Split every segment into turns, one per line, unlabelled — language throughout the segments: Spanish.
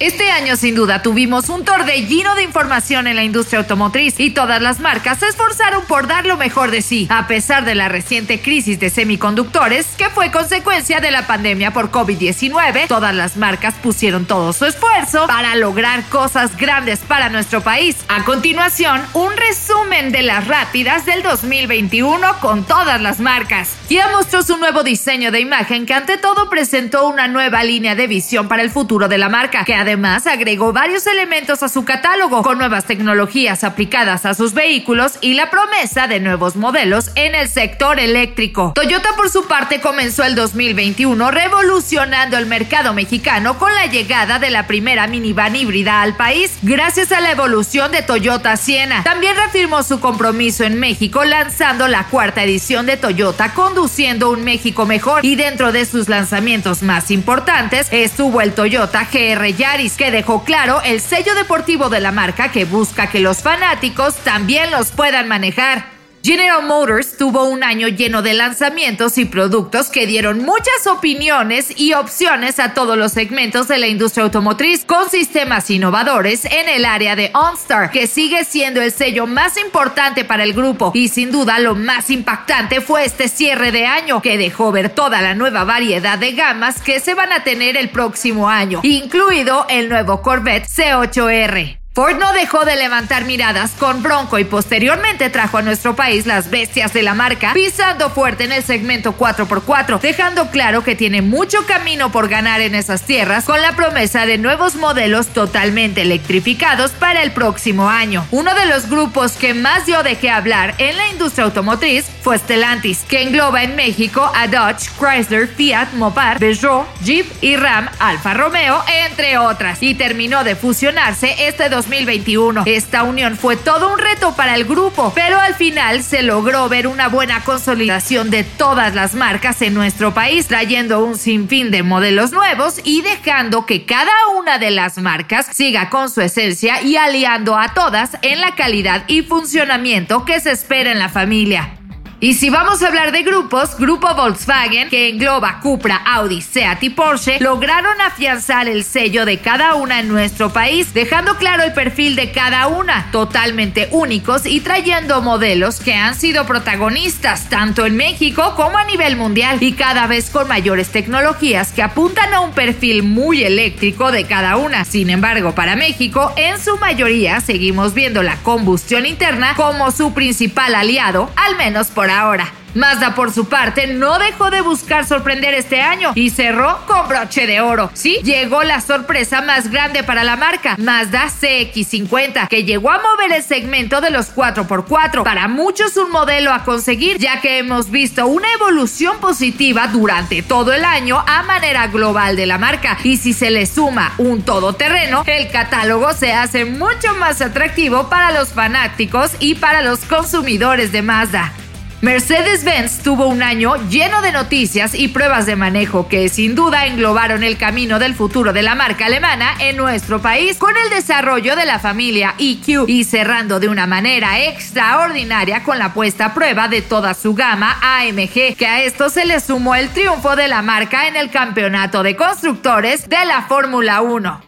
Este año sin duda tuvimos un torbellino de información en la industria automotriz y todas las marcas se esforzaron por dar lo mejor de sí, a pesar de la reciente crisis de semiconductores que fue consecuencia de la pandemia por COVID-19. Todas las marcas pusieron todo su esfuerzo para lograr cosas grandes para nuestro país. A continuación, un resumen de las rápidas del 2021 con todas las marcas. Kia mostró su nuevo diseño de imagen que ante todo presentó una nueva línea de visión para el futuro de la marca, que Además, agregó varios elementos a su catálogo con nuevas tecnologías aplicadas a sus vehículos y la promesa de nuevos modelos en el sector eléctrico. Toyota, por su parte, comenzó el 2021 revolucionando el mercado mexicano con la llegada de la primera minivan híbrida al país, gracias a la evolución de Toyota Siena. También reafirmó su compromiso en México lanzando la cuarta edición de Toyota Conduciendo un México Mejor y dentro de sus lanzamientos más importantes estuvo el Toyota GR Yaris que dejó claro el sello deportivo de la marca que busca que los fanáticos también los puedan manejar. General Motors tuvo un año lleno de lanzamientos y productos que dieron muchas opiniones y opciones a todos los segmentos de la industria automotriz con sistemas innovadores en el área de OnStar, que sigue siendo el sello más importante para el grupo y sin duda lo más impactante fue este cierre de año que dejó ver toda la nueva variedad de gamas que se van a tener el próximo año, incluido el nuevo Corvette C8R. Ford no dejó de levantar miradas con Bronco y posteriormente trajo a nuestro país las bestias de la marca, pisando fuerte en el segmento 4x4, dejando claro que tiene mucho camino por ganar en esas tierras con la promesa de nuevos modelos totalmente electrificados para el próximo año. Uno de los grupos que más dio de qué hablar en la industria automotriz fue Stellantis, que engloba en México a Dodge, Chrysler, Fiat, Mopar, Peugeot, Jeep y Ram, Alfa Romeo, entre otras, y terminó de fusionarse este 2021. Esta unión fue todo un reto para el grupo, pero al final se logró ver una buena consolidación de todas las marcas en nuestro país, trayendo un sinfín de modelos nuevos y dejando que cada una de las marcas siga con su esencia y aliando a todas en la calidad y funcionamiento que se espera en la familia. Y si vamos a hablar de grupos, Grupo Volkswagen, que engloba Cupra, Audi, Seat y Porsche, lograron afianzar el sello de cada una en nuestro país, dejando claro el perfil de cada una, totalmente únicos y trayendo modelos que han sido protagonistas tanto en México como a nivel mundial y cada vez con mayores tecnologías que apuntan a un perfil muy eléctrico de cada una. Sin embargo, para México, en su mayoría seguimos viendo la combustión interna como su principal aliado, al menos por ahora. Mazda por su parte no dejó de buscar sorprender este año y cerró con broche de oro. Sí, llegó la sorpresa más grande para la marca, Mazda CX50, que llegó a mover el segmento de los 4x4. Para muchos un modelo a conseguir, ya que hemos visto una evolución positiva durante todo el año a manera global de la marca. Y si se le suma un todoterreno, el catálogo se hace mucho más atractivo para los fanáticos y para los consumidores de Mazda. Mercedes-Benz tuvo un año lleno de noticias y pruebas de manejo que sin duda englobaron el camino del futuro de la marca alemana en nuestro país con el desarrollo de la familia EQ y cerrando de una manera extraordinaria con la puesta a prueba de toda su gama AMG, que a esto se le sumó el triunfo de la marca en el campeonato de constructores de la Fórmula 1.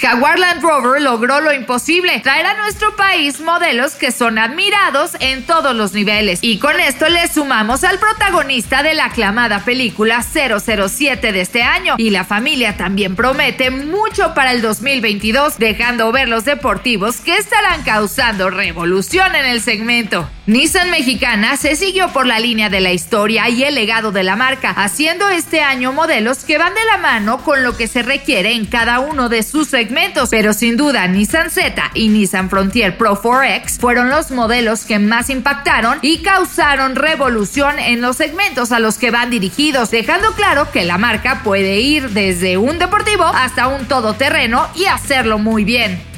Jaguar Land Rover logró lo imposible, traer a nuestro país modelos que son admirados en todos los niveles. Y con esto le sumamos al protagonista de la aclamada película 007 de este año. Y la familia también promete mucho para el 2022, dejando ver los deportivos que estarán causando revolución en el segmento. Nissan Mexicana se siguió por la línea de la historia y el legado de la marca, haciendo este año modelos que van de la mano con lo que se requiere en cada uno de sus segmentos, pero sin duda Nissan Z y Nissan Frontier Pro 4X fueron los modelos que más impactaron y causaron revolución en los segmentos a los que van dirigidos, dejando claro que la marca puede ir desde un deportivo hasta un todoterreno y hacerlo muy bien.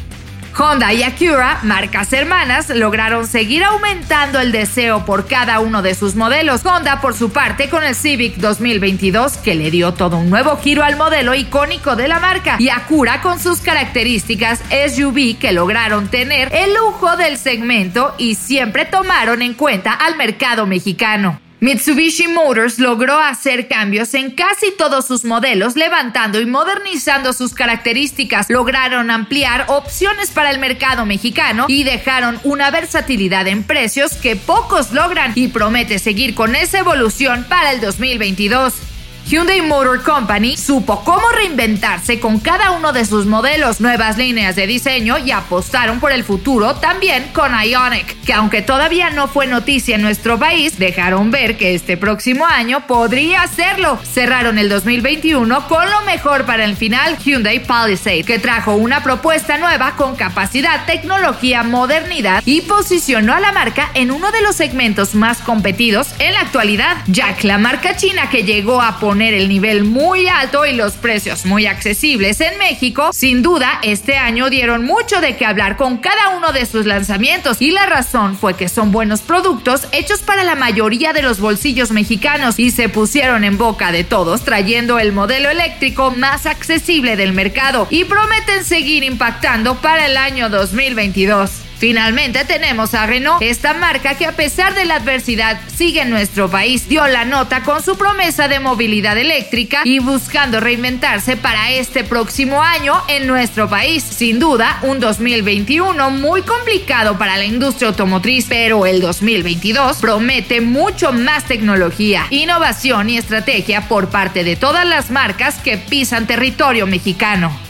Honda y Acura, marcas hermanas, lograron seguir aumentando el deseo por cada uno de sus modelos. Honda, por su parte, con el Civic 2022, que le dio todo un nuevo giro al modelo icónico de la marca, y Acura con sus características SUV que lograron tener el lujo del segmento y siempre tomaron en cuenta al mercado mexicano. Mitsubishi Motors logró hacer cambios en casi todos sus modelos, levantando y modernizando sus características. Lograron ampliar opciones para el mercado mexicano y dejaron una versatilidad en precios que pocos logran y promete seguir con esa evolución para el 2022. Hyundai Motor Company supo cómo reinventarse con cada uno de sus modelos, nuevas líneas de diseño y apostaron por el futuro también con Ionic, que aunque todavía no fue noticia en nuestro país, dejaron ver que este próximo año podría serlo. Cerraron el 2021 con lo mejor para el final Hyundai Palisade, que trajo una propuesta nueva con capacidad, tecnología, modernidad y posicionó a la marca en uno de los segmentos más competidos en la actualidad, ya que la marca china que llegó a el nivel muy alto y los precios muy accesibles en México, sin duda este año dieron mucho de qué hablar con cada uno de sus lanzamientos y la razón fue que son buenos productos hechos para la mayoría de los bolsillos mexicanos y se pusieron en boca de todos trayendo el modelo eléctrico más accesible del mercado y prometen seguir impactando para el año 2022. Finalmente tenemos a Renault, esta marca que a pesar de la adversidad sigue en nuestro país, dio la nota con su promesa de movilidad eléctrica y buscando reinventarse para este próximo año en nuestro país. Sin duda, un 2021 muy complicado para la industria automotriz, pero el 2022 promete mucho más tecnología, innovación y estrategia por parte de todas las marcas que pisan territorio mexicano.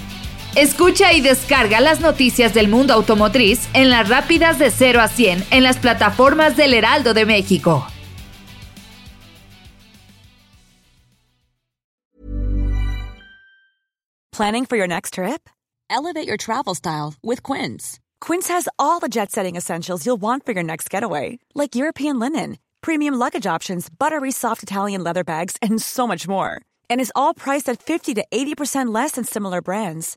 Escucha y descarga las noticias del mundo automotriz en las rápidas de 0 a 100 en las plataformas del Heraldo de México.
Planning for your next trip? Elevate your travel style with Quince. Quince has all the jet setting essentials you'll want for your next getaway, like European linen, premium luggage options, buttery soft Italian leather bags, and so much more. And is all priced at 50 to 80% less than similar brands.